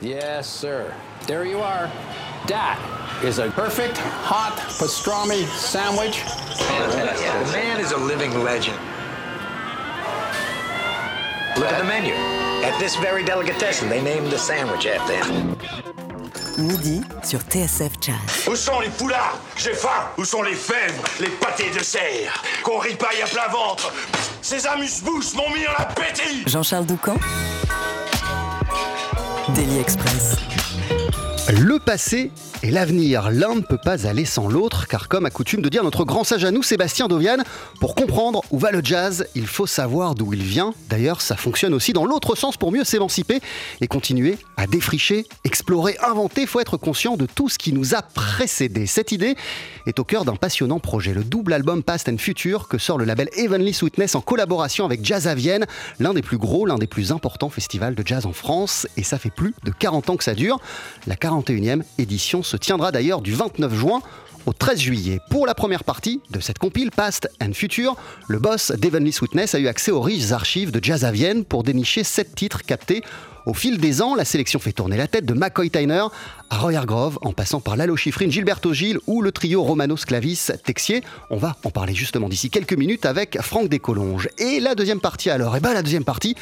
Yes, sir. There you are. That is a perfect hot pastrami sandwich. The man is a living legend. Look at the menu. At this very delicatessen, they named the sandwich after him. Midi sur TSF Jazz. Où sont les poulards J'ai faim Où sont les fèves? Les pâtés de serre Qu'on ripaille à plein ventre Ces amuse-bouches m'ont mis en appétit Jean-Charles Doucan. Daily Express. Le passé et l'avenir, l'un ne peut pas aller sans l'autre, car comme a coutume de dire notre grand sage à nous, Sébastien Dovian, pour comprendre où va le jazz, il faut savoir d'où il vient. D'ailleurs, ça fonctionne aussi dans l'autre sens pour mieux s'émanciper et continuer à défricher, explorer, inventer. Il faut être conscient de tout ce qui nous a précédé. Cette idée est au cœur d'un passionnant projet, le double album Past and Future que sort le label Heavenly Sweetness en collaboration avec Jazz à Vienne, l'un des plus gros, l'un des plus importants festivals de jazz en France. Et ça fait plus de 40 ans que ça dure. La 41e édition se tiendra d'ailleurs du 29 juin au 13 juillet. Pour la première partie de cette compile Past and Future, le boss d'Evenly Sweetness a eu accès aux riches archives de Jazz à Vienne pour dénicher sept titres captés au fil des ans, la sélection fait tourner la tête de McCoy Tyner à Roy Hargrove, en passant par Lalo Schifrin, Gilberto Gil ou le trio Romano Sclavis Texier. On va en parler justement d'ici quelques minutes avec Franck Descolonges. Et la deuxième partie alors? Eh ben la deuxième partie,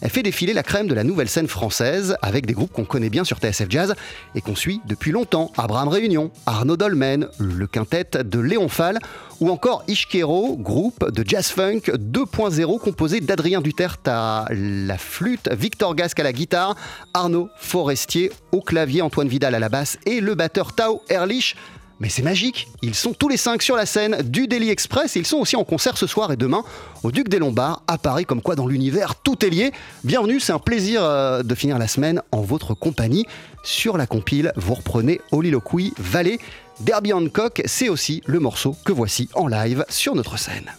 elle fait défiler la crème de la nouvelle scène française avec des groupes qu'on connaît bien sur TSF Jazz et qu'on suit depuis longtemps. Abraham Réunion, Arnaud Dolmen, le quintet de Léon Fall ou encore Ishkero, groupe de jazz funk 2.0 composé d'Adrien Duterte à la flûte, Victor Gasque à la guitare, Arnaud Forestier au clavier, Antoine Vidal à la basse et le batteur Tao Erlich mais c'est magique, ils sont tous les cinq sur la scène du Daily Express et ils sont aussi en concert ce soir et demain au Duc des Lombards à Paris, comme quoi dans l'univers tout est lié. Bienvenue, c'est un plaisir euh, de finir la semaine en votre compagnie. Sur la compile, vous reprenez Oliloquy Valley. Derby Hancock, c'est aussi le morceau que voici en live sur notre scène.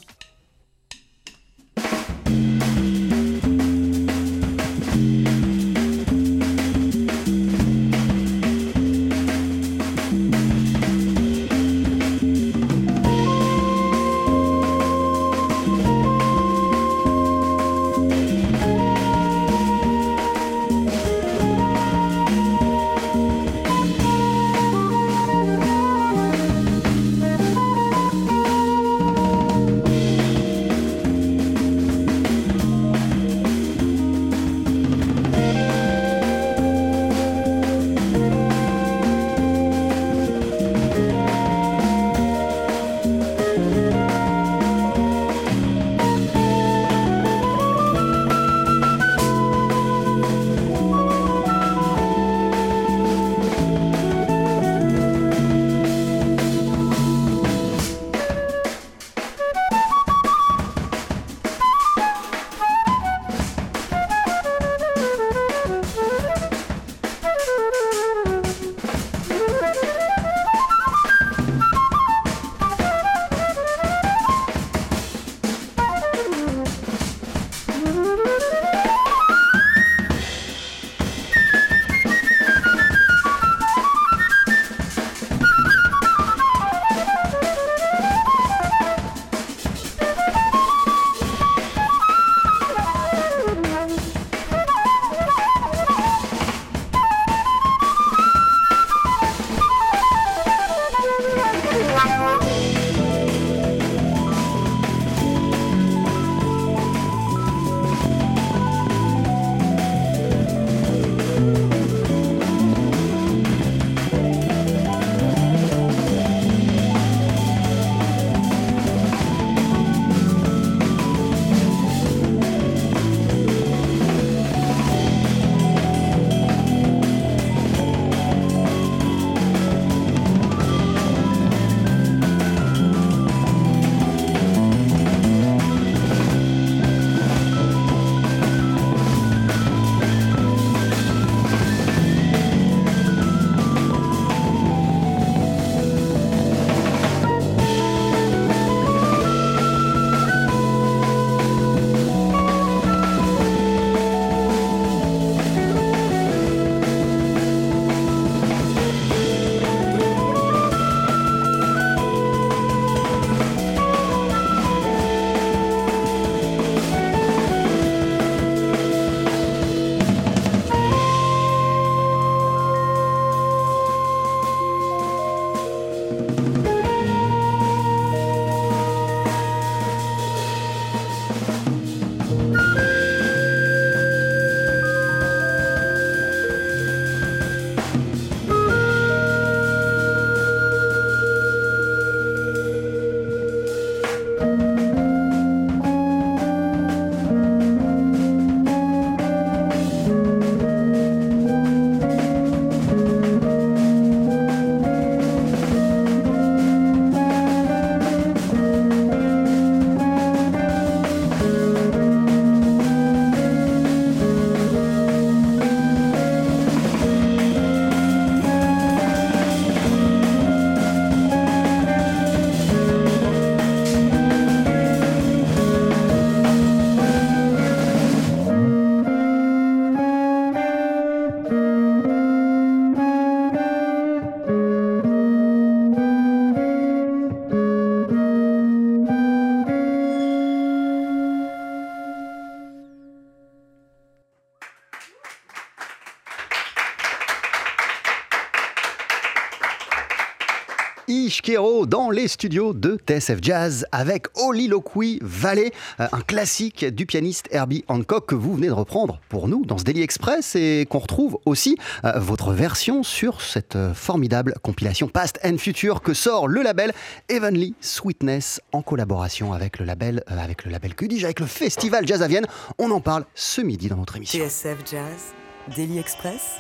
Dans les studios de TSF Jazz avec Oliloquy Valley, euh, un classique du pianiste Herbie Hancock que vous venez de reprendre pour nous dans ce Daily Express et qu'on retrouve aussi euh, votre version sur cette euh, formidable compilation Past and Future que sort le label Heavenly Sweetness en collaboration avec le label, avec le label que avec le festival Jazz à Vienne. On en parle ce midi dans notre émission. TSF Jazz, Daily Express,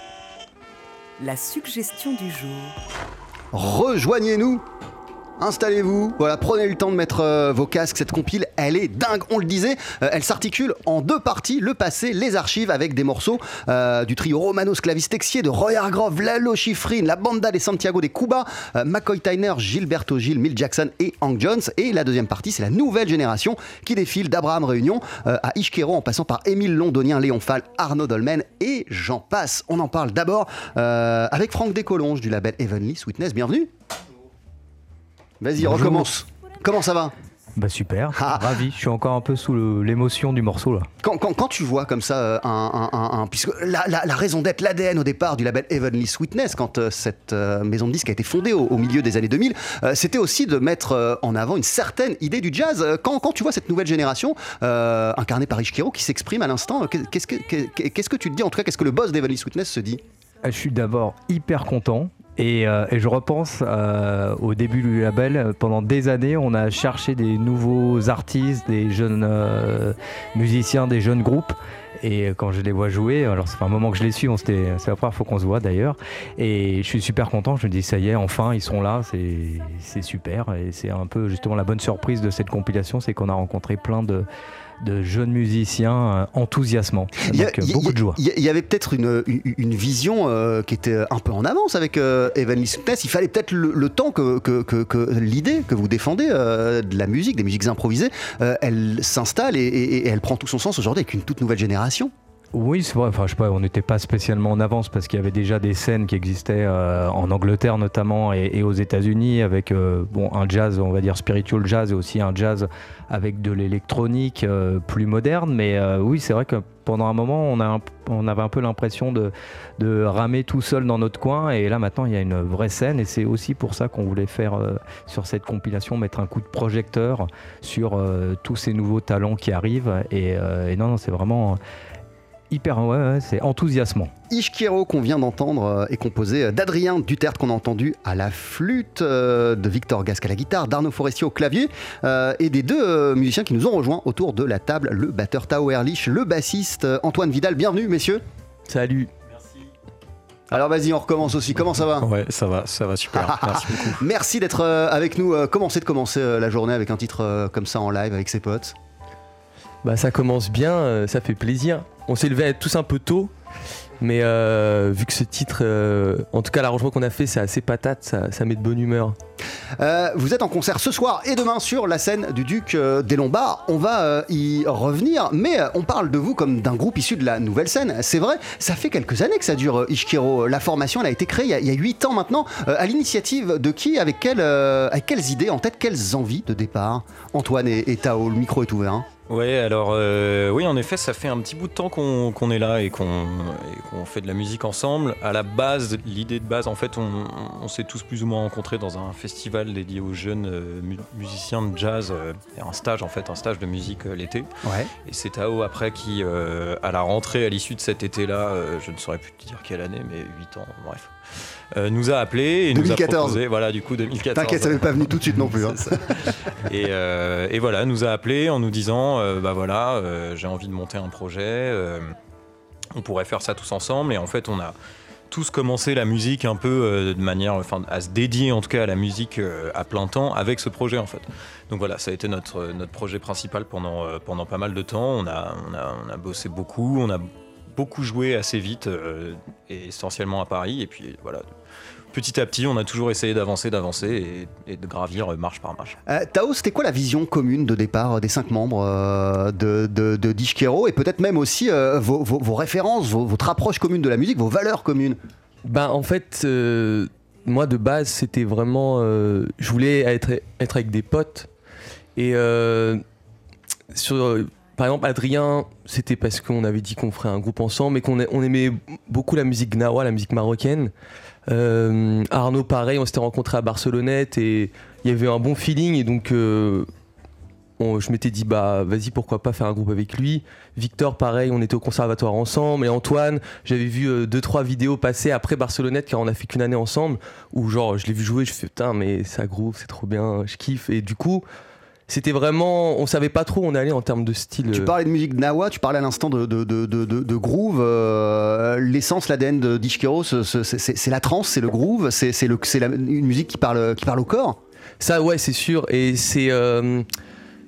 la suggestion du jour. Rejoignez-nous Installez-vous, voilà, prenez le temps de mettre euh, vos casques. Cette compile, elle est dingue, on le disait. Euh, elle s'articule en deux parties le passé, les archives, avec des morceaux euh, du trio Romano Sclavis Texier, de Roy Hargrove, Lalo Schifrin, la banda des Santiago des Cuba, McCoy Tyner, Gilberto Gil, Mill Jackson et Hank Jones. Et la deuxième partie, c'est la nouvelle génération qui défile d'Abraham Réunion à Ishkero en passant par Émile Londonien, Léon Fall, Arnaud Dolmen et j'en passe. On en parle d'abord avec Franck Descolonges du label Heavenly Sweetness. Bienvenue. Vas-y, recommence. Comment ça va bah super, ah. ravi. Je suis encore un peu sous l'émotion du morceau là. Quand, quand, tu vois comme ça euh, un, un, puisque la, la, raison d'être, l'ADN au départ du label Heavenly Sweetness, quand euh, cette euh, maison de disques a été fondée au, milieu des années 2000, c'était aussi de mettre en avant une certaine idée du jazz. Quand, quand tu vois cette nouvelle génération incarnée par Ishkiro qui s'exprime à l'instant, qu'est-ce que qu'est-ce que tu te dis? En tout cas Qu'est-ce que le boss d'Heavenly Sweetness se dit? Je suis d'abord hyper content euh, et, je repense euh, au début du label, pendant des années, on a cherché des nouveaux artistes, des jeunes euh, musiciens, des jeunes groupes. Et quand je les vois jouer, alors c'est pas un moment que je les suis, c'est la première fois qu'on se voit d'ailleurs. Et je suis super content, je me dis ça y est, enfin ils sont là, c'est super. Et c'est un peu justement la bonne surprise de cette compilation, c'est qu'on a rencontré plein de, de jeunes musiciens euh, enthousiasmants. Donc, euh, beaucoup de joie. Il y, avait peut-être une, une, vision euh, qui était un peu en avance avec Evan Il fallait peut-être le, temps que, que, que, l'idée que vous défendez de la musique, des musiques improvisées, elle s'installe et, et elle prend tout son sens aujourd'hui avec une toute nouvelle génération. Oui, c'est vrai. Enfin, je sais pas, on n'était pas spécialement en avance parce qu'il y avait déjà des scènes qui existaient euh, en Angleterre notamment et, aux États-Unis avec euh, bon un jazz, on va dire spiritual jazz et aussi un jazz avec de l'électronique euh, plus moderne. Mais oui, c'est vrai que pendant un moment, on, a on avait un peu l'impression de, de, ramer tout seul dans notre coin. Et là, maintenant, il y a une vraie scène. Et c'est aussi pour ça qu'on voulait faire sur cette compilation, mettre un coup de projecteur sur tous ces nouveaux talents qui arrivent. Et non, non, c'est vraiment hyper, ouais, c'est enthousiasmant. Ishkiro qu'on vient d'entendre euh, est composé d'Adrien Duterte qu'on a entendu à la flûte, euh, de Victor Gasque à la guitare, d'Arnaud Forestier au clavier euh, et des deux musiciens qui nous ont rejoints autour de la table, le batteur Tao Erlich, le bassiste Antoine Vidal. Bienvenue messieurs. Salut. Alors vas-y, on recommence aussi. Comment ça va? Ouais, ça va, ça va super. Merci beaucoup. Merci d'être avec nous. Comment c'est de commencer la journée avec un titre comme ça en live avec ses potes Bah ça commence bien, ça fait plaisir on s'est levé tous un peu tôt. Mais euh, vu que ce titre, euh, en tout cas l'arrangement qu'on a fait, c'est assez patate, ça, met de bonne humeur. Euh, vous êtes en concert ce soir et demain sur la scène du Duc des Lombards. On va y revenir, mais on parle de vous comme d'un groupe issu de la nouvelle scène. C'est vrai, ça fait quelques années que ça dure, Ishkiro. La formation, elle a été créée il y a, huit ans maintenant. à l'initiative de qui avec, avec quelles idées en tête, quelles envies de départ? Antoine et, et Tao, le micro est ouvert. Hein. Ouais, alors euh, oui, en effet, ça fait un petit bout de temps qu'on est là et qu'on fait de la musique ensemble. À la base, l'idée de base, en fait, on, s'est tous plus ou moins rencontrés dans un festival dédié aux jeunes euh, musiciens de jazz, euh, un stage en fait, un stage de musique l'été. Ouais. Et c'est Tao après qui, à la rentrée, à l'issue de cet été-là, je ne saurais plus te dire quelle année, mais 8 ans, bref. Euh, nous a appelé et 2014. nous a proposé, voilà, du coup 2014. T'inquiète, ça n'est pas venu tout de suite non plus. Hein. et, euh, et, voilà, nous a appelé en nous disant, euh, bah voilà, j'ai envie de monter un projet, on pourrait faire ça tous ensemble. Et en fait, on a tous commencé la musique un peu de manière, enfin, à se dédier en tout cas à la musique à plein temps avec ce projet en fait. Donc voilà, ça a été notre, notre projet principal pendant, pendant pas mal de temps. On a, on a, on a bossé beaucoup, on a beaucoup joué assez vite, et essentiellement à Paris. Et puis voilà, petit à petit, on a toujours essayé d'avancer, d'avancer et, de gravir marche par marche. Euh, Tao, c'était quoi la vision commune de départ des cinq membres euh, de, de, Dishkero et peut-être même aussi euh, vos, références, votre approche commune de la musique, vos valeurs communes? Ben, En fait, moi de base, c'était vraiment. je voulais être, être avec des potes et sur par exemple, Adrien, c'était parce qu'on avait dit qu'on ferait un groupe ensemble et qu'on on aimait beaucoup la musique gnawa, la musique marocaine. Euh, Arnaud, pareil, on s'était rencontré à Barcelonnette et il y avait un bon feeling et donc euh, on- je m'étais dit bah vas-y pourquoi pas faire un groupe avec lui. Victor, pareil, on était au conservatoire ensemble et Antoine, j'avais vu euh, deux trois vidéos passer après Barcelonnette car on a fait qu'une année ensemble où genre je l'ai vu jouer, je fais putain mais ça groove, c'est trop bien, je kiffe et du coup c'était vraiment, on savait pas trop où on allait en termes de style. Tu euh, parlais de musique Nawa, tu parlais à l'instant de, de, de, groove. euh, L'essence, l'ADN de c'est la trance, c'est le groove, c'est une musique qui parle, qui parle au corps. Ça, ouais, c'est sûr. Et c'est euh,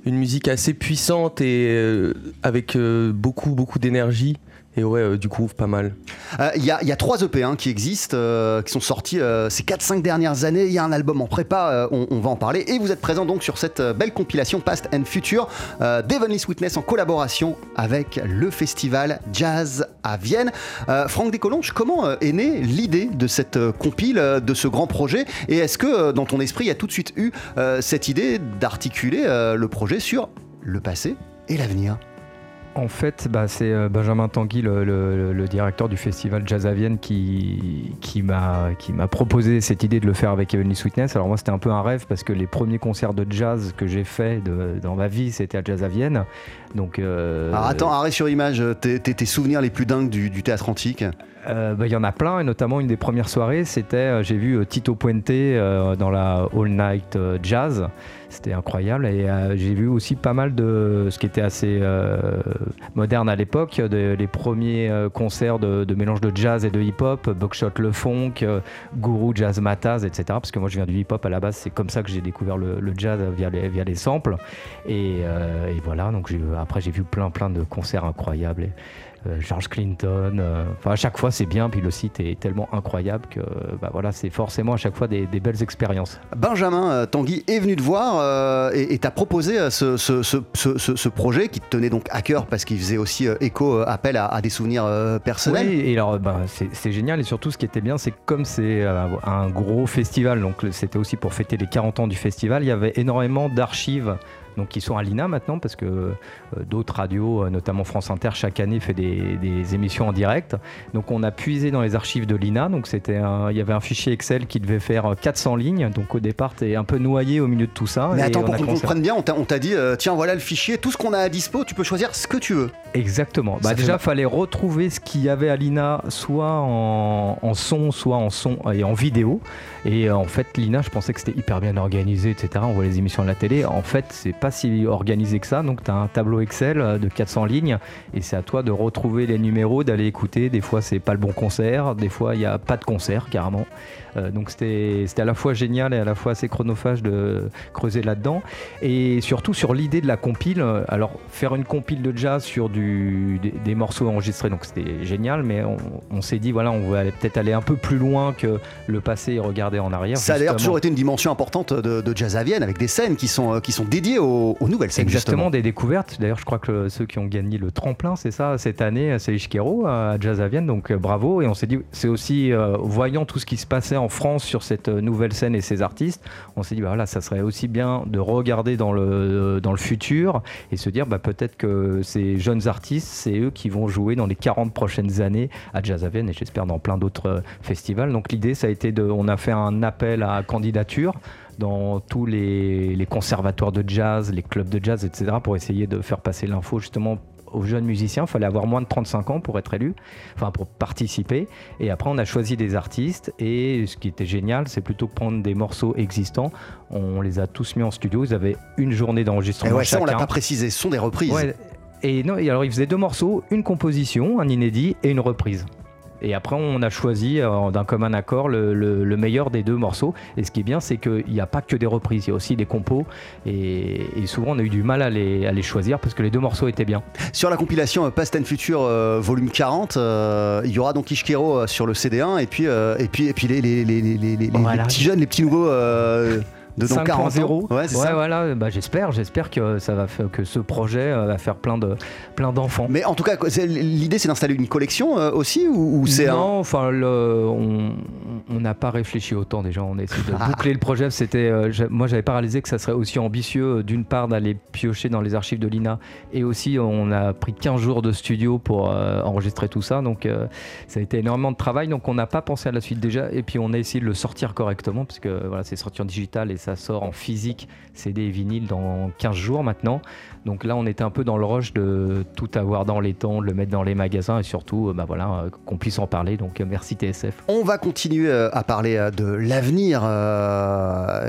une musique assez puissante et euh, avec beaucoup, beaucoup d'énergie. Et ouais, euh, du groove, pas mal. Euh, Il y, a, il y a trois EP hein, qui existent, euh, qui sont sortis euh, ces 4-5 dernières années. Il y a un album en prépa, euh, on, va en parler. Et vous êtes présent donc sur cette euh, belle compilation Past and Future euh, d'Heavenly Sweetness en collaboration avec le festival Jazz à Vienne. Euh, Franck Descolonges, comment euh, est née l'idée de cette euh, compile, euh, de ce grand projet? Et est-ce que euh, dans ton esprit, il y a tout de suite eu euh, cette idée d'articuler euh, le projet sur le passé et l'avenir? En fait, bah, c'est euh, Benjamin Tanguy, le, directeur du festival Jazz à Vienne, qui, qui m'a qui m'a proposé cette idée de le faire avec Heavenly Sweetness. Alors moi, c'était un peu un rêve parce que les premiers concerts de jazz que j'ai fait de- dans ma vie, c'était à Jazz à Vienne. Donc, euh, Alors attends, arrêt sur image, tes, souvenirs les plus dingues du, du théâtre antique Euh, bah, Il y en a plein, et notamment une des premières soirées, c'était, euh, j'ai vu euh, Tito Puente dans la All Night Jazz. C'était incroyable. Et j'ai vu aussi pas mal de ce qui était assez moderne à l'époque, les premiers concerts de, de mélange de jazz et de hip-hop, Buckshot Le Funk, Guru Jazz Mataz, etc. Parce que moi je viens du hip-hop à la base, c'est comme ça que j'ai découvert le, le jazz via les, via les samples. Et, et voilà, donc j'ai- après j'ai vu plein plein de concerts incroyables. Euh, George Clinton. euh, Enfin, à chaque fois, c'est bien. Puis le site est tellement incroyable que bah, voilà, c'est forcément à chaque fois des, des belles expériences. Benjamin euh, Tanguy est venu te voir et t'a proposé ce, ce- ce- ce- ce- ce projet qui te tenait donc à cœur parce qu'il faisait aussi écho, appel à, à des souvenirs personnels. Oui, et alors bah, c'est génial. Et surtout, ce qui était bien, c'est que comme c'est un gros festival, donc c'était aussi pour fêter les 40 ans du festival, il y avait énormément d'archives. Donc, qui sont à l'INA maintenant, parce que euh, d'autres radios, euh, notamment France Inter, chaque année fait des, des émissions en direct. Donc, on a puisé dans les archives de l'INA. Donc, c'était il y avait un fichier Excel qui devait faire euh, 400 lignes. Donc, au départ, tu es un peu noyé au milieu de tout ça. Mais Et attends, on pour qu'on comprenne bien, on t'a dit euh, tiens, voilà le fichier, tout ce qu'on a à dispo, tu peux choisir ce que tu veux. Exactement. Bah déjà, fallait retrouver ce qu'il y avait à l'INA, soit en, en son, soit en son et en vidéo. Et euh, en fait, l'INA, je pensais que c'était hyper bien organisé, etc. On voit les émissions à la télé. En fait, c'est si organisé que ça. Donc, tu as un tableau Excel euh, de 400 lignes et c'est à toi de retrouver les numéros, d'aller écouter. Des fois, c'est pas le bon concert. Des fois, il n'y a pas de concert, carrément. Euh, donc, c'était à la fois génial et à la fois assez chronophage de creuser là-dedans. Et surtout sur l'idée de la compile. euh, Alors, faire une compile de jazz sur du, des, des morceaux enregistrés, donc c'était génial, mais on, on s'est dit, voilà, on va peut-être aller un peu plus loin que le passé et regarder en arrière. Ça a d'ailleurs toujours été une dimension importante de, de Jazz à Vienne avec des scènes qui sont, euh, qui sont dédiées aux, aux nouvelles scènes. Exactement, justement. des découvertes. D'ailleurs, je crois que le- ceux qui ont gagné le tremplin, c'est ça, cette année, c'est Ishkero à Jazz à Vienne, donc bravo. Et on s'est dit, c'est aussi, euh, voyant tout ce qui se passait en France sur cette euh, nouvelle scène et ces artistes, on s'est dit, bah, voilà, ça serait aussi bien de regarder dans le, dans le futur et se dire, bah, peut-être que ces jeunes artistes, c'est eux qui vont jouer dans les 40 prochaines années à Jazz à et j'espère dans plein d'autres euh, festivals. Donc l'idée, ça a été de, on a fait un appel à candidature dans tous les conservatoires de jazz, les clubs de jazz, etc., pour essayer de faire passer l'info justement aux jeunes musiciens. Il fallait avoir moins de 35 ans pour être élu, enfin pour participer. Et après, on a choisi des artistes. Et ce qui était génial, c'est plutôt que prendre des morceaux existants, on les a tous mis en studio. Ils avaient une journée d'enregistrement ouais, ça, on l'a pas précisé, ce sont des reprises. Ouais. Et non, et alors ils faisaient deux morceaux, une composition, un inédit et une reprise. Et après, on a choisi euh, d'un commun accord le, le- le meilleur des deux morceaux. Et ce qui est bien, c'est qu'il n'y a pas que des reprises, il y a aussi des compos. Et, et souvent, on a eu du mal à les, à les choisir parce que les deux morceaux étaient bien. Sur la compilation euh, Past and Future euh, volume 40, euh, il y aura donc Ishkero sur le CD1 et puis, euh, et puis, et puis les, les, les, les, les- les- Voilà. les petits jeunes, les petits nouveaux euh, de donc 40 ans. 5.0. Ouais, ouais, ça. voilà. Bah, j'espère, j'espère que ça va faire, que ce projet euh, va faire plein de, plein d'enfants. Mais en tout cas, l'idée c'est d'installer une collection euh, aussi ou, ou c'est un... non, enfin, le- on, n'a pas réfléchi autant déjà. On a essayé de boucler le projet. C'était, euh, moi, j'avais pas réalisé que ça serait aussi ambitieux, euh, d'une part, d'aller piocher dans les archives de l'INA, et aussi, on a pris 15 jours de studio pour euh, enregistrer tout ça. Donc, ça a été énormément de travail. Donc, on n'a pas pensé à la suite déjà. Et puis, on a essayé de le sortir correctement, parce que voilà, c'est sorti en digital et ça sort en physique, CD et vinyle dans 15 jours maintenant. Donc là, on était un peu dans le rush de tout avoir dans les temps, de le mettre dans les magasins et surtout, euh, bah voilà, euh, qu'on puisse en parler. Donc, euh, merci TSF. On va continuer à parler de l'avenir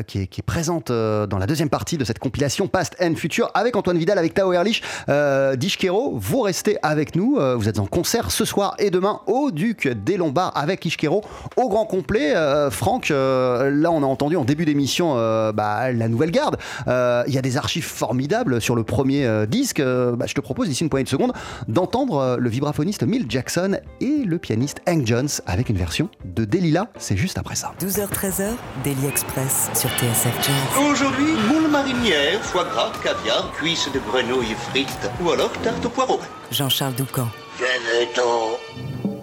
qui, est, qui présente dans la deuxième partie de cette compilation Past and Future avec Antoine Vidal, avec Tao Erlich, euh, d'Ishkero. Vous restez avec nous. vous êtes en concert ce soir et demain au Duc des Lombards avec Ishkero au grand complet. Euh, Franck, là on a entendu en début d'émission bah, la nouvelle garde. Euh, Il y a des archives formidables sur le premier euh, disque. Euh, bah, je te propose ici une poignée de secondes d'entendre euh, le vibraphoniste Milt Jackson et le pianiste Hank Jones avec une version de Delilah. C'est juste après ça. 12h-13h, Daily Express sur TSF Jazz. Aujourd'hui, moule marinière, foie gras, caviar, cuisses de grenouille frites ou alors tarte au poireau. Jean-Charles Doucan. Venez-t'en.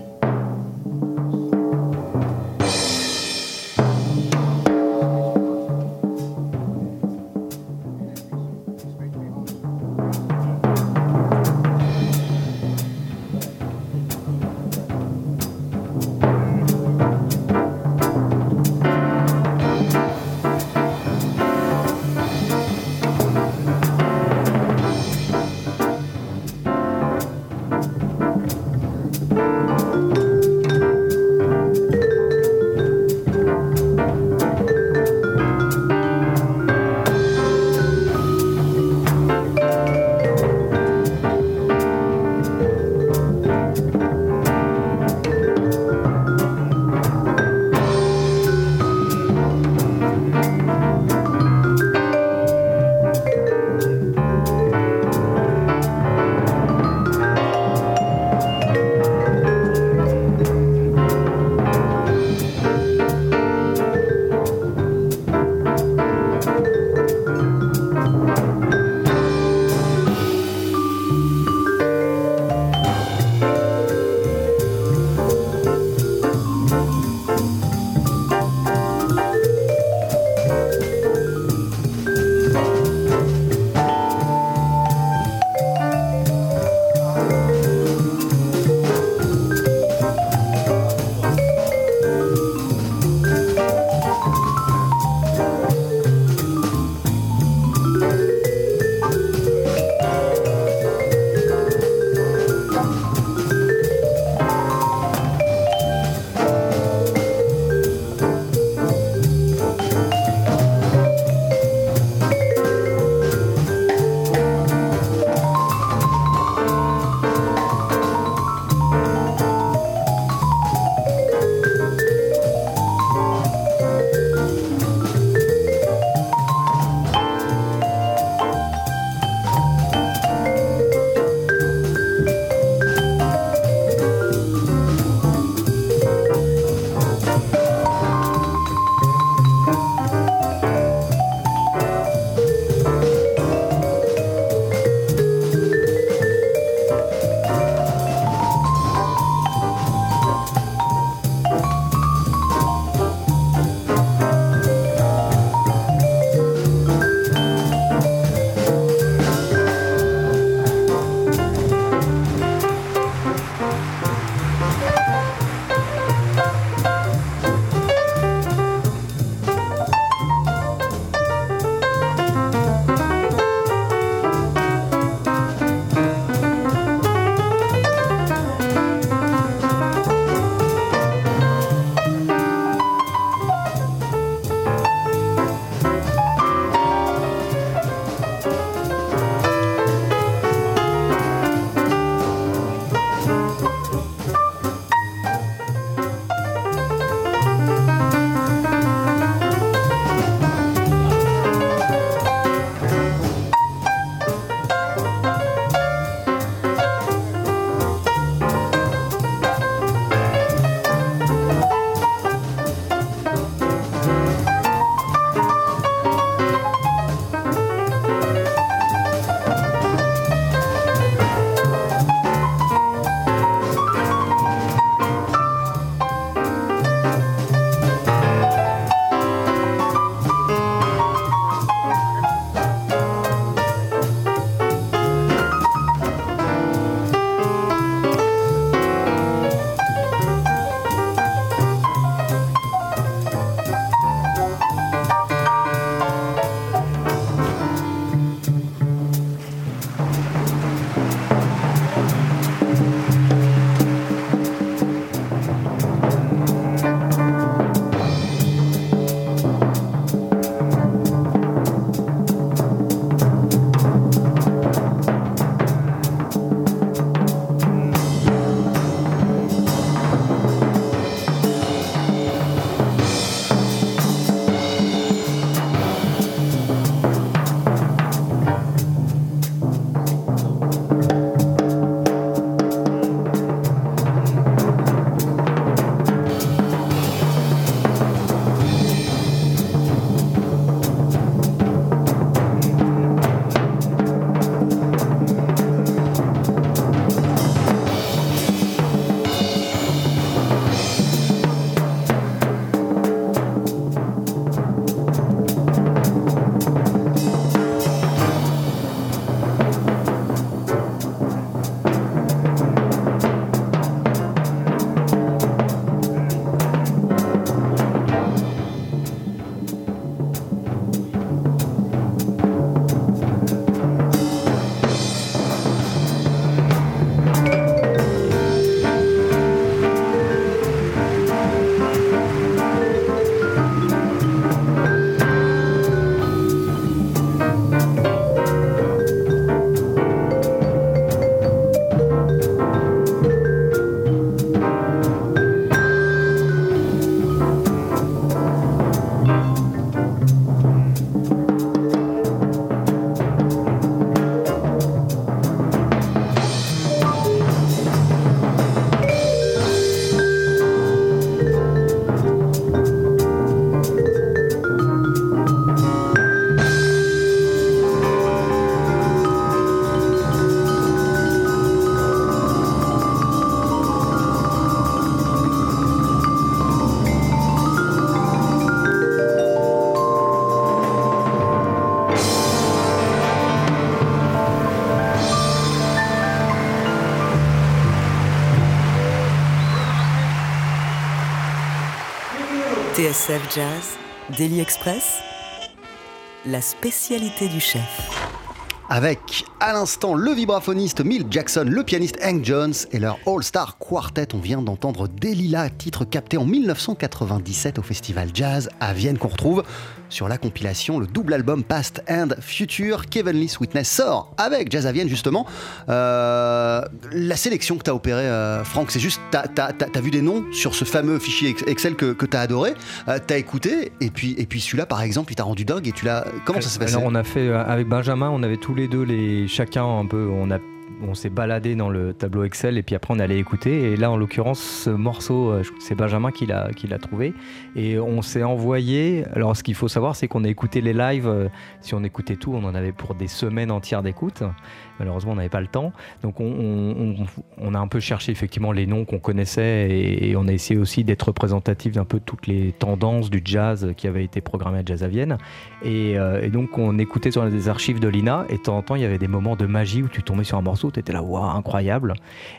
TSF Jazz, Daily Express, la spécialité du chef. Avec à l'instant le vibraphoniste Milt Jackson, le pianiste Hank Jones et leur All-Star Quartet. On vient d'entendre Delilah, titre capté en 1997 au festival Jazz à Vienne qu'on retrouve sur la compilation, le double album Past and Future. Kevin Lee Witness sort avec Jazz à Vienne justement. Euh, la sélection que tu as opérée, euh, Franck, c'est juste, tu as, vu des noms sur ce fameux fichier Excel que, que tu as adoré, euh, tu as écouté, et puis, et puis celui-là par exemple, il t'a rendu dingue et tu l'as. Comment ça s'est passé? Alors on a fait, avec Benjamin, on avait tous les deux les chacun un peu, on a on s'est baladé dans le tableau Excel et puis après on allait écouter. Et là, en l'occurrence, ce morceau, euh, c'est Benjamin qui l'a, trouvé. Et on s'est envoyé. Alors, ce qu'il faut savoir, c'est qu'on a écouté les lives. Euh, si on écoutait tout, on en avait pour des semaines entières d'écoute. Malheureusement, on n'avait pas le temps. Donc, on, a un peu cherché effectivement les noms qu'on connaissait et, on a essayé aussi d'être représentatif d'un peu toutes les tendances du jazz qui avaient été programmées à Jazz à Vienne. Et, euh, donc, on écoutait sur des archives de l'INA et de temps en temps, il y avait des moments de magie où tu tombais sur un morceau, tu étais là, waouh, incroyable.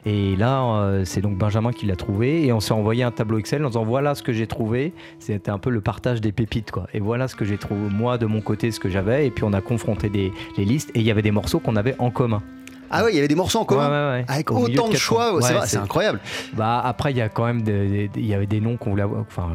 Et là, euh, c'est donc Benjamin qui l'a trouvé et on s'est envoyé un tableau Excel en disant voilà ce que j'ai trouvé. C'était un peu le partage des pépites, quoi. Et voilà ce que j'ai trouvé, moi, de mon côté, ce que j'avais. Et puis, on a confronté les listes et il y avait des morceaux qu'on avait en commun. Emma. Ah ouais, il y avait des morceaux en commun. Avec autant de choix, c'est incroyable. Bah après, il y a quand même des, il y avait des noms qu'on voulait enfin,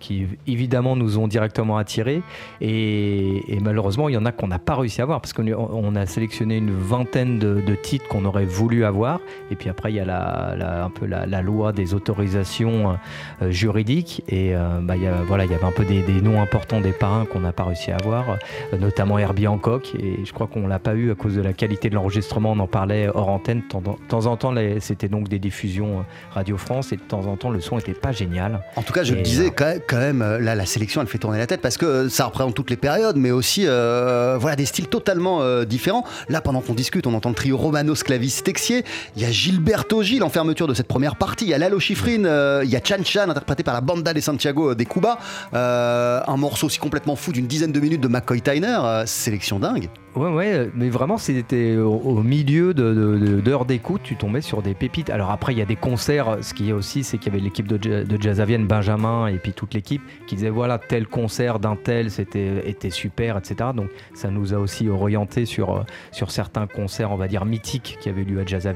qui évidemment nous ont directement attirés. Et, malheureusement, il y en a qu'on n'a pas réussi à avoir parce qu'on a sélectionné une vingtaine de, titres qu'on aurait voulu avoir. Et puis après il y a la, un peu la, loi des autorisations euh, juridiques. Et euh, bah, il y a, voilà, il y avait un peu des, noms importants des parrains qu'on n'a pas réussi à avoir, euh, notamment Herbie Hancock. Et je crois qu'on l'a pas eu à cause de la qualité de l'enregistrement. On en parlait hors antenne. De temps en temps, c'était donc des diffusions euh, Radio France et de temps en temps, le son n'était pas génial. En tout cas, je le disais, euh, quand même, euh, là, la sélection, elle fait tourner la tête parce que ça représente toutes les périodes, mais aussi voilà, des styles totalement différents. Là, pendant qu'on discute, on entend le trio Romano Sclavis Texier. Il y a Gilberto Gil en fermeture de cette première partie. Il y a Lalo Schifrin, il y a Chan Chan interprété par la Banda de Santiago des Cuba. un morceau aussi complètement fou d'une dizaine de minutes de McCoy Tyner. sélection dingue. Ouais, ouais, mais vraiment, c'était au, milieu d'heures d'écoute, tu tombais sur des pépites. Alors après, il y a des concerts. Ce qui est aussi, c'est qu'il y avait l'équipe de, de Jazz Benjamin, et puis toute l'équipe, qui disait voilà, tel concert d'un tel, c'était était super, etc. Donc ça nous a aussi orienté sur, sur certains concerts, on va dire, mythiques qui avaient lieu à Jazz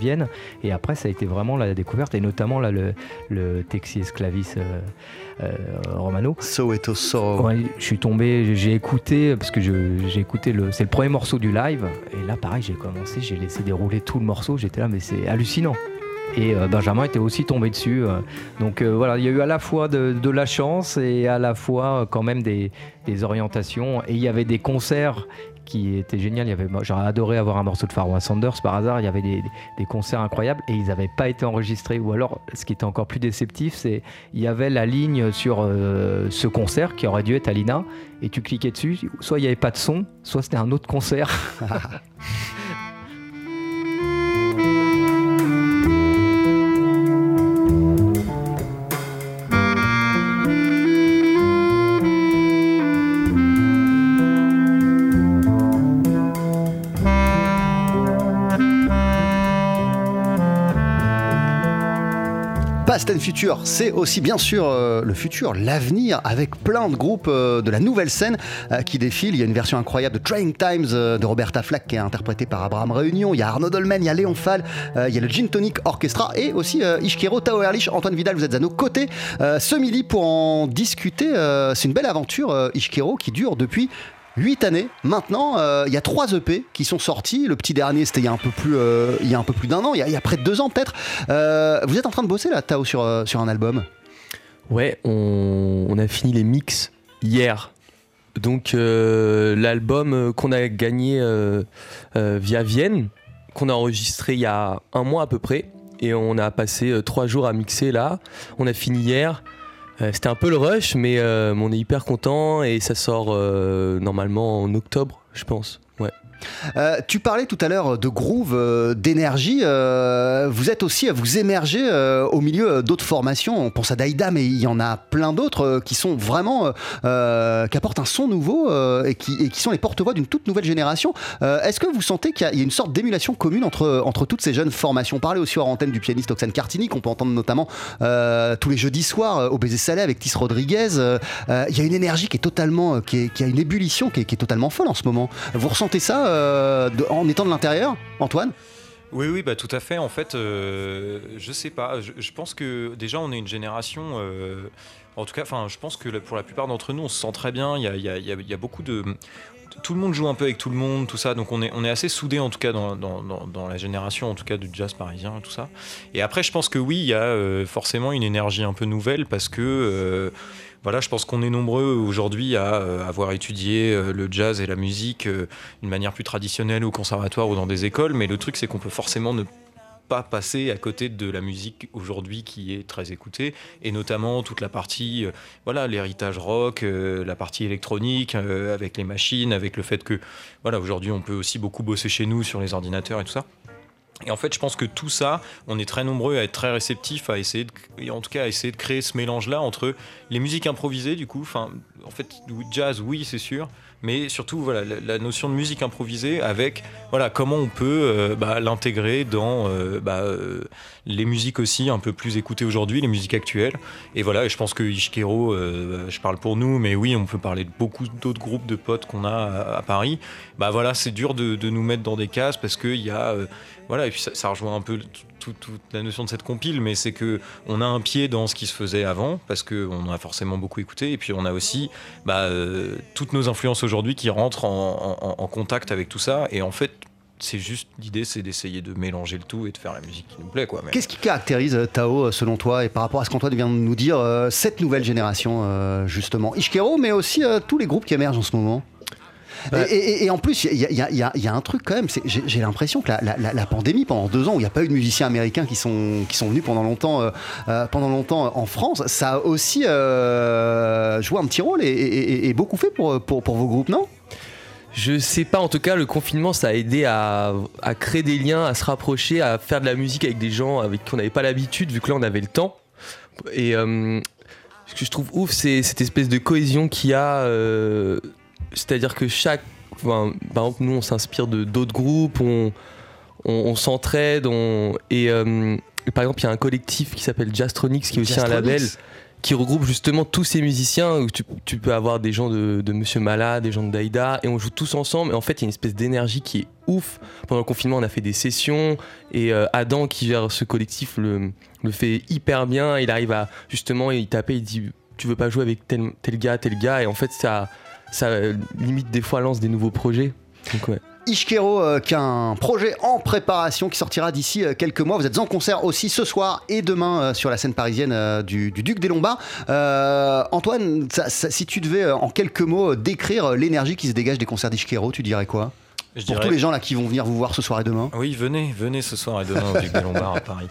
Et après, ça a été vraiment la découverte, et notamment là, le, le Texi Esclavis. Euh, euh, Romano. Soweto So. Ouais, je suis tombé, j'ai écouté, parce que j'ai écouté, le, c'est le premier morceau du live, et là pareil, j'ai commencé, j'ai laissé dérouler tout le morceau, j'étais là, mais c'est hallucinant. Et euh, Benjamin était aussi tombé dessus. Euh. donc voilà, il y a eu à la fois de, la chance et à la fois quand même des, des, orientations. Et il y avait des concerts qui était génial. J'aurais adoré avoir un morceau de Pharoah Sanders par hasard. Il y avait des, concerts incroyables et ils n'avaient pas été enregistrés. Ou alors, ce qui était encore plus déceptif, c'est il y avait la ligne sur euh, ce concert qui aurait dû être à l'INA et tu cliquais dessus. Soit il n'y avait pas de son, soit c'était un autre concert. And Future, c'est aussi bien sûr euh, le futur, l'avenir, avec plein de groupes euh, de la nouvelle scène euh, qui défilent. Il y a une version incroyable de Train Times de Roberta Flack qui est interprétée par Abraham Réunion. Il y a Arnaud Dolmen, il y a Léon Fall, il y a le Gin Tonic Orchestra et aussi Ishkero, Tao Erlich, Antoine Vidal, vous êtes à nos côtés ce midi pour en discuter. c'est une belle aventure, Ishkero, qui dure depuis 8 années. Maintenant, euh, il y a 3 EP qui sont sortis. Le petit dernier, c'était il y a un peu plus, euh, d'un an, il y, a, près de 2 ans peut-être. Euh, vous êtes en train de bosser là, Tao, sur, un album? Ouais, on, on, a fini les mix hier. Donc l'album qu'on a gagné via Vienne, qu'on a enregistré il y a un mois à peu près, et on a passé 3 jours à mixer là. On a fini hier. Euh, c'était un peu le rush, mais euh, on est hyper content et ça sort euh, normalement en octobre, je pense. Ouais. Euh, tu parlais tout à l'heure de groove, euh, d'énergie. euh, vous êtes aussi à vous émerger euh, au milieu d'autres formations. On pense à Daïda, mais il y en a plein d'autres euh, qui sont vraiment. euh, qui apportent un son nouveau euh, et, qui, et qui sont les porte-voix d'une toute nouvelle génération. Euh, Est-ce que vous sentez qu'il y, a- une sorte d'émulation commune entre, entre toutes ces jeunes formations? On parlait aussi hors antenne du pianiste Oxane Cartini, qu'on peut entendre notamment euh, tous les jeudis soirs euh, au Baiser Salé avec Tis Rodriguez. Euh, euh, Il y a une énergie qui est totalement. qui, est- qui a une ébullition qui est, qui est totalement folle en ce moment. Vous ressentez ça euh, en étant de l'intérieur, Antoine? Oui, oui, bah, tout à fait. En fait, euh, je sais pas. Je, pense que déjà, on est une génération. euh, en tout cas, je pense que pour la plupart d'entre nous, on se sent très bien. Il y a, beaucoup de. Tout le monde joue un peu avec tout le monde, tout ça. Donc, on est, on est assez soudés, en tout cas, dans, dans- la génération, en tout cas, du jazz parisien, tout ça. Et après, je pense que oui, il y a euh, forcément une énergie un peu nouvelle parce que. Je pense qu'on est nombreux aujourd'hui à euh, avoir étudié euh, le jazz et la musique euh, d'une manière plus traditionnelle au conservatoire ou dans des écoles, mais le truc c'est qu'on peut forcément ne pas passer à côté de la musique aujourd'hui qui est très écoutée et notamment toute la partie voilà l'héritage rock la partie électronique avec les machines avec le fait que voilà aujourd'hui on peut aussi beaucoup bosser chez nous sur les ordinateurs et tout ça et en fait, je pense que tout ça, on est très nombreux à être très réceptifs, à essayer de, en tout cas à essayer de créer ce mélange-là entre les musiques improvisées, du coup, enfin, en fait, jazz, oui, c'est sûr, mais surtout, voilà, la, notion de musique improvisée avec, voilà, comment on peut euh, bah, l'intégrer dans euh, bah, euh, les musiques aussi un peu plus écoutées aujourd'hui, les musiques actuelles. Et voilà, je pense que Ishkero, euh, je parle pour nous, mais oui, on peut parler de beaucoup d'autres groupes de potes qu'on a à, Paris. Bah voilà, c'est dur de, de nous mettre dans des cases parce qu'il y a. voilà, et puis ça rejoint un peu tout- toute la notion de cette compile, mais c'est que on a un pied dans ce qui se faisait avant, parce qu'on a forcément beaucoup écouté, et puis on a aussi bah, euh, toutes nos influences aujourd'hui qui rentrent en, contact avec tout ça, et en fait, c'est juste l'idée, c'est d'essayer de mélanger le tout et de faire la musique qui nous plaît, Qu'est-ce qui caractérise euh, Tao, euh, selon toi, et par rapport à ce qu'Antoine vient de nous dire, cette nouvelle génération, justement? Ishkero, mais aussi tous les groupes qui émergent en ce moment et, et- et en plus, il y, a- y y y un truc quand même, j'ai l'impression que la, la- la- la pandémie, pendant deux ans, où il n'y a pas eu de musiciens américains qui sont, qui sont venus pendant longtemps, euh, euh, pendant longtemps en France, ça a aussi euh, joué un petit rôle et, et- et- et beaucoup fait pour, pour, pour vos groupes, non? Je sais pas, en tout cas, le confinement, ça a aidé à, à créer des liens, à se rapprocher, à faire de la musique avec des gens avec qui on n'avait pas l'habitude, vu que là, on avait le temps. Et euh, ce que je trouve ouf, c'est cette espèce de cohésion qu'il y a. euh, C'est-à-dire que chaque. enfin, par exemple, nous, on s'inspire de d'autres groupes, on, on, on s'entraide, on- et, euh, par exemple, il y a un collectif qui s'appelle Jastronix, qui est aussi un label qui regroupe justement tous ces musiciens où tu, tu peux avoir des gens de, de Monsieur Mala, des gens de Daïda et on joue tous ensemble et en fait il y a une espèce d'énergie qui est ouf. Pendant le confinement on a fait des sessions et euh, Adam qui gère ce collectif le, le fait hyper bien. Il arrive à justement il tapait, il dit tu veux pas jouer avec tel, tel gars, tel gars et en fait ça, ça limite des fois lance des nouveaux projets. Donc. Ishkero, euh, qui a un projet en préparation qui sortira d'ici euh, quelques mois. Vous êtes en concert aussi ce soir et demain euh, sur la scène parisienne du, du Duc des Lombards. Antoine, si tu devais en quelques mots décrire l'énergie qui se dégage des concerts d'Ishkero, tu dirais quoi? Je Pour dirais- tous les gens là qui vont venir vous voir ce soir et demain. Oui, venez, venez ce soir et demain au Duc des Lombards à Paris.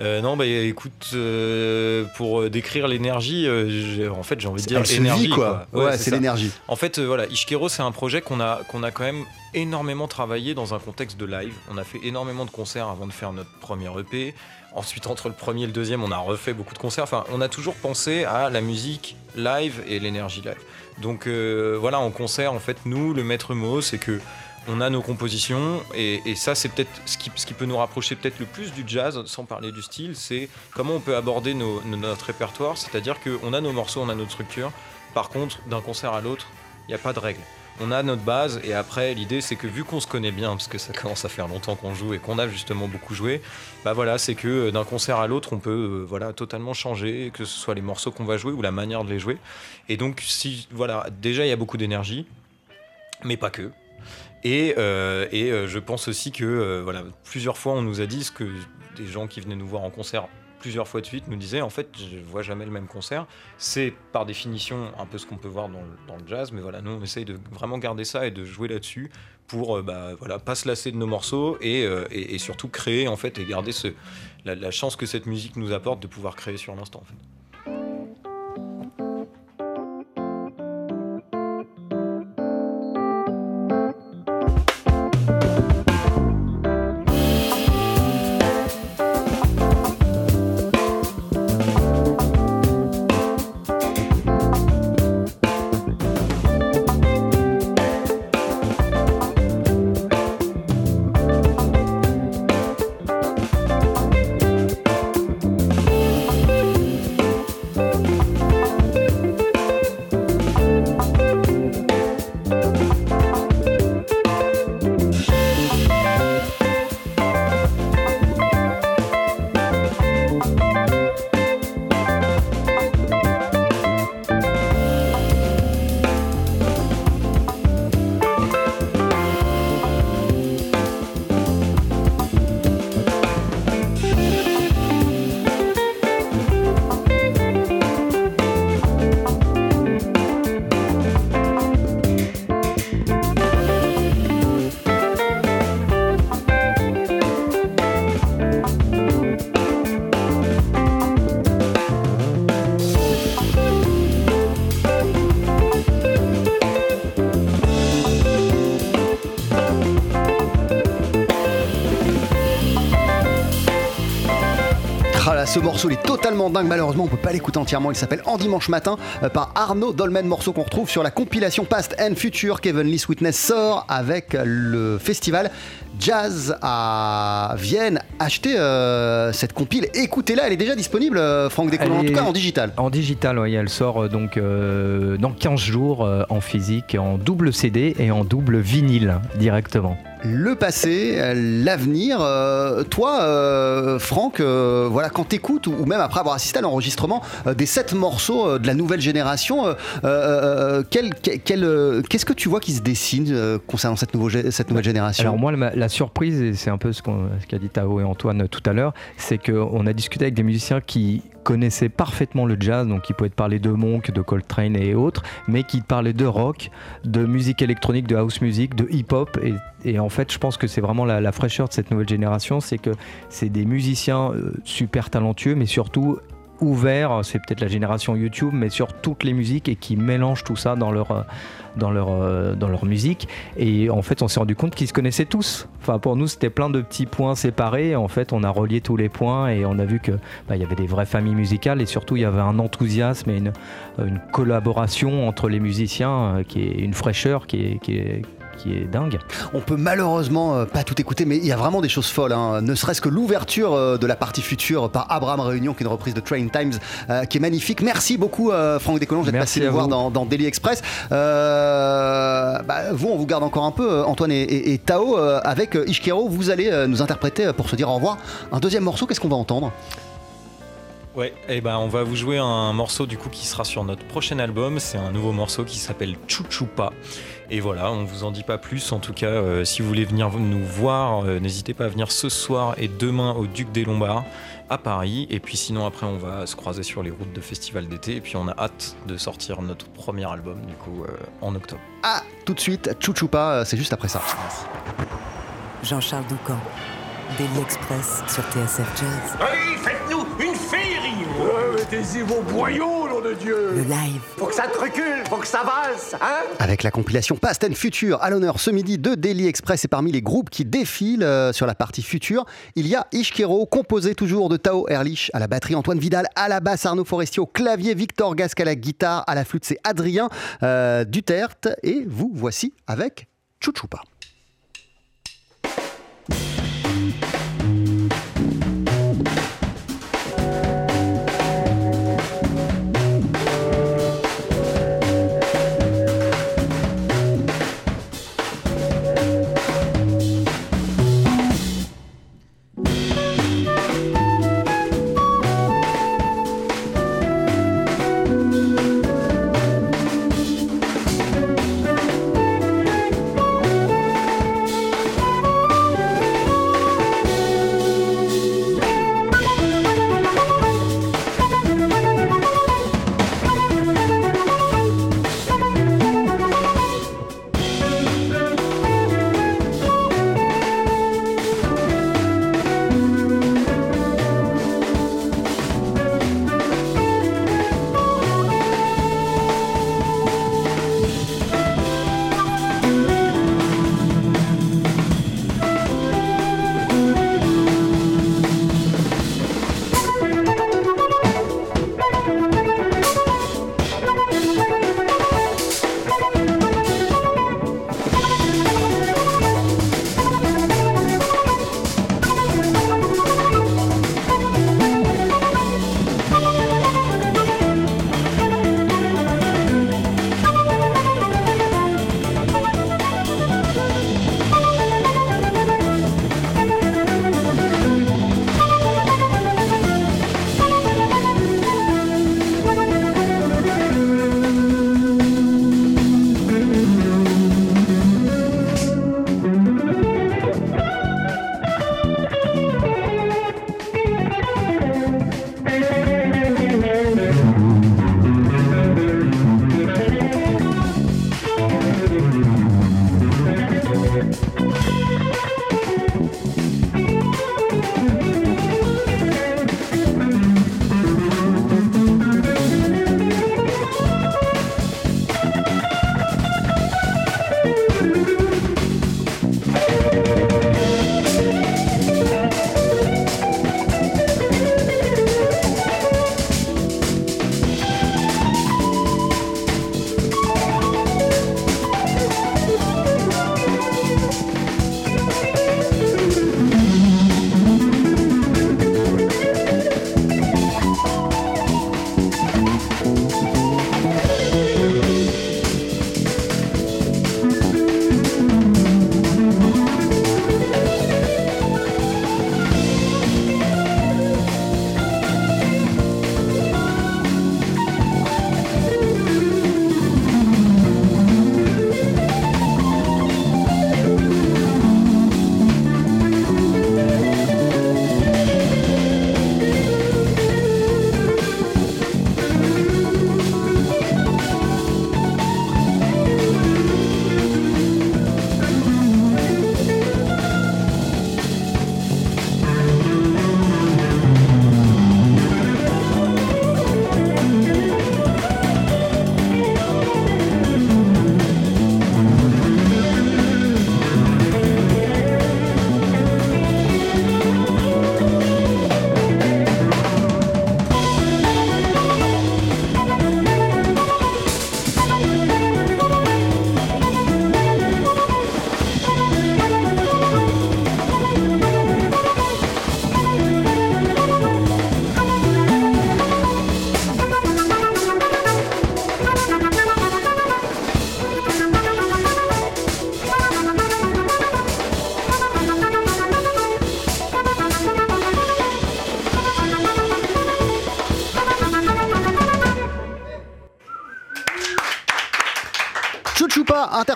Euh, non, bah écoute, euh, pour euh, décrire l'énergie, euh, en fait, j'ai envie de dire énergie. vit, quoi. Ouais, c'est l'énergie. En fait, voilà, Ishkero, c'est un projet qu'on a, qu'on a quand même énormément travaillé dans un contexte de live. On a fait énormément de concerts avant de faire notre premier EP. Ensuite, entre le premier et le deuxième, on a refait beaucoup de concerts. Enfin, on a toujours pensé à la musique live et l'énergie live. Donc euh, voilà, en concert, en fait, nous, le maître mot, c'est que on a nos compositions et, ça, c'est peut-être ce qui, peut nous rapprocher peut-être le plus du jazz, sans parler du style, c'est comment on peut aborder notre répertoire. C'est-à-dire qu'on a nos morceaux, on a notre structure. Par contre, d'un concert à l'autre, il n'y a pas de règle. On a notre base et après l'idée c'est que vu qu'on se connaît bien parce que ça commence à faire longtemps qu'on joue et qu'on a justement beaucoup joué, bah voilà c'est que euh, d'un concert à l'autre on peut euh, voilà totalement changer que ce soit les morceaux qu'on va jouer ou la manière de les jouer et donc si voilà déjà il y a beaucoup d'énergie mais pas que et, euh, euh, je pense aussi que euh, voilà plusieurs fois on nous a dit ce que des gens qui venaient nous voir en concert plusieurs fois de suite nous disaient en fait je vois jamais le même concert c'est par définition un peu ce qu'on peut voir dans le, dans le jazz mais voilà nous on essaye de vraiment garder ça et de jouer là-dessus pour bah, voilà pas se lasser de nos morceaux et, et, et surtout créer en fait et garder ce, la, la chance que cette musique nous apporte de pouvoir créer sur l'instant en fait. Ce morceau il est totalement dingue, malheureusement on peut pas l'écouter entièrement, il s'appelle En Dimanche Matin euh, par Arnaud Dolmen, morceau qu'on retrouve sur la compilation Past and Future qu'Evenly Sweetness sort avec le festival Jazz à Vienne. Achetez euh, cette compile, écoutez-la, elle est déjà disponible euh, Franck Descolons, en tout cas en digital. En digital, oui, elle sort euh, donc euh, dans 15 jours euh, en physique, en double CD et en double vinyle directement. Le passé, l'avenir. Euh, toi, euh, Franck, euh, voilà, quand t'écoutes ou même après avoir assisté à l'enregistrement euh, des sept morceaux de la nouvelle génération, quel- quel- qu'est-ce que tu vois qui se dessine concernant cette, nouvelle génération? Alors moi, la, surprise, et c'est un peu ce ce qu'a dit Tao et Antoine tout à l'heure, c'est qu'on a discuté avec des musiciens qui connaissaient parfaitement le jazz, donc qui pouvaient te parler de Monk, de Coltrane et autres, mais qui parlaient de rock, de musique électronique, de house music, de hip-hop. Et, en fait, je pense que c'est vraiment la, la fraîcheur de cette nouvelle génération, c'est que c'est des musiciens euh, super talentueux, mais surtout ouverts, c'est peut-être la génération YouTube, mais sur toutes les musiques et qui mélangent tout ça dans leur, euh, dans leur, euh, dans leur musique. Et en fait, on s'est rendu compte qu'ils se connaissaient tous. Enfin, pour nous, c'était plein de petits points séparés. En fait, on a relié tous les points et on a vu que bah, y avait des vraies familles musicales et surtout il y avait un enthousiasme et une, collaboration entre les musiciens euh, qui est une fraîcheur qui est, qui est dingue. On peut malheureusement euh, pas tout écouter, mais il y a vraiment des choses folles. hein. Ne serait-ce que l'ouverture euh, de la partie future par Abraham Réunion, qui est une reprise de Train Times, euh, qui est magnifique. Merci beaucoup, euh, Franck Descolons, d'être passé nous voir dans, dans Daily Express. Euh, bah, vous, on vous garde encore un peu, Antoine et, et- et Tao, avec Ishkero. Vous allez nous interpréter, pour se dire au revoir, un deuxième morceau. Qu'est-ce qu'on va entendre? Ouais, et ben on va vous jouer un morceau du coup qui sera sur notre prochain album. C'est un nouveau morceau qui s'appelle Chouchoupa. Et voilà, on vous en dit pas plus. En tout cas, euh, si vous voulez venir nous voir, euh, n'hésitez pas à venir ce soir et demain au Duc des Lombards à Paris. Et puis sinon après, on va se croiser sur les routes de festival d'été. Et puis on a hâte de sortir notre premier album du coup euh, en octobre. Ah, tout de suite, Chouchoupa, euh, c'est juste après ça. Jean-Charles Doucan, Daily Express sur TSF Jazz. Allez, Mettez-y vos boyaux, nom de Dieu Le live. Faut que ça te recule, faut que ça valse, hein Avec la compilation Past and Future à l'honneur ce midi de Daily Express et parmi les groupes qui défilent euh, sur la partie future, il y a Ishkero, composé toujours de Tao Erlich à la batterie, Antoine Vidal à la basse, Arnaud Forestier au clavier, Victor Gasque à la guitare, à la flûte c'est Adrien euh, Duterte et vous voici avec Chouchoupa.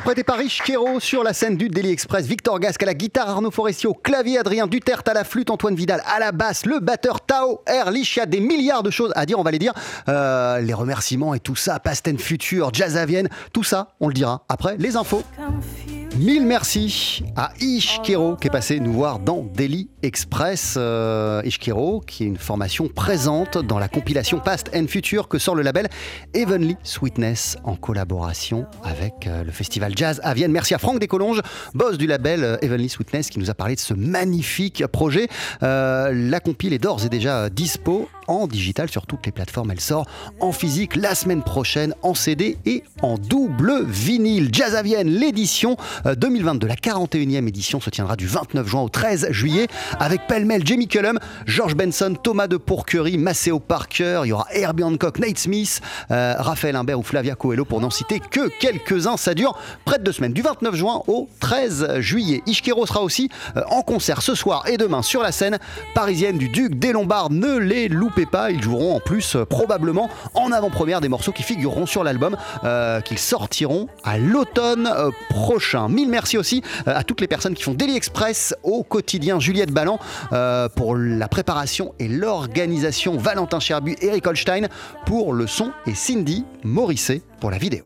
Interprété par Rich Kero sur la scène du Daily Express. Victor Gasque à la guitare, Arnaud Forestier clavier, Adrien Duterte à la flûte, Antoine Vidal à la basse, le batteur Tao Erlich. Il y a des milliards de choses à dire, on va les dire. Euh, les remerciements et tout ça, Pasten Future, Jazz à Vienne, tout ça, on le dira après les infos. Mille merci à Ishkero qui est passé nous voir dans Daily Express. Euh, Ishkero qui est une formation présente dans la compilation Past and Future que sort le label Heavenly Sweetness en collaboration avec euh, le festival Jazz à Vienne. Merci à Franck Descolonges, boss du label euh, Heavenly Sweetness qui nous a parlé de ce magnifique projet. Euh, la compile est d'ores et déjà dispo en digital sur toutes les plateformes. Elle sort en physique la semaine prochaine en CD et en double vinyle. Jazz à Vienne, l'édition euh, 2022, la 41e édition se tiendra du 29 juin au 13 juillet avec pêle-mêle Jamie Cullum, George Benson, Thomas de Pourquerie, Maceo Parker, il y aura Herbie Hancock, Nate Smith, euh, Raphaël Imbert ou Flavia Coelho pour n'en citer que quelques-uns. Ça dure près de deux semaines, du 29 juin au 13 juillet. Ishkero sera aussi euh, en concert ce soir et demain sur la scène parisienne du Duc des Lombards. Ne les loupez pas, ils joueront en plus euh, probablement en avant-première des morceaux qui figureront sur l'album euh, qu'ils sortiront à l'automne euh, prochain. Mille merci aussi euh, à toutes les personnes qui font Daily Express au quotidien. Juliette Ballan euh, pour la préparation et l'organisation. Valentin Cherbu, Eric Holstein pour le son et Cindy Morisset pour la vidéo.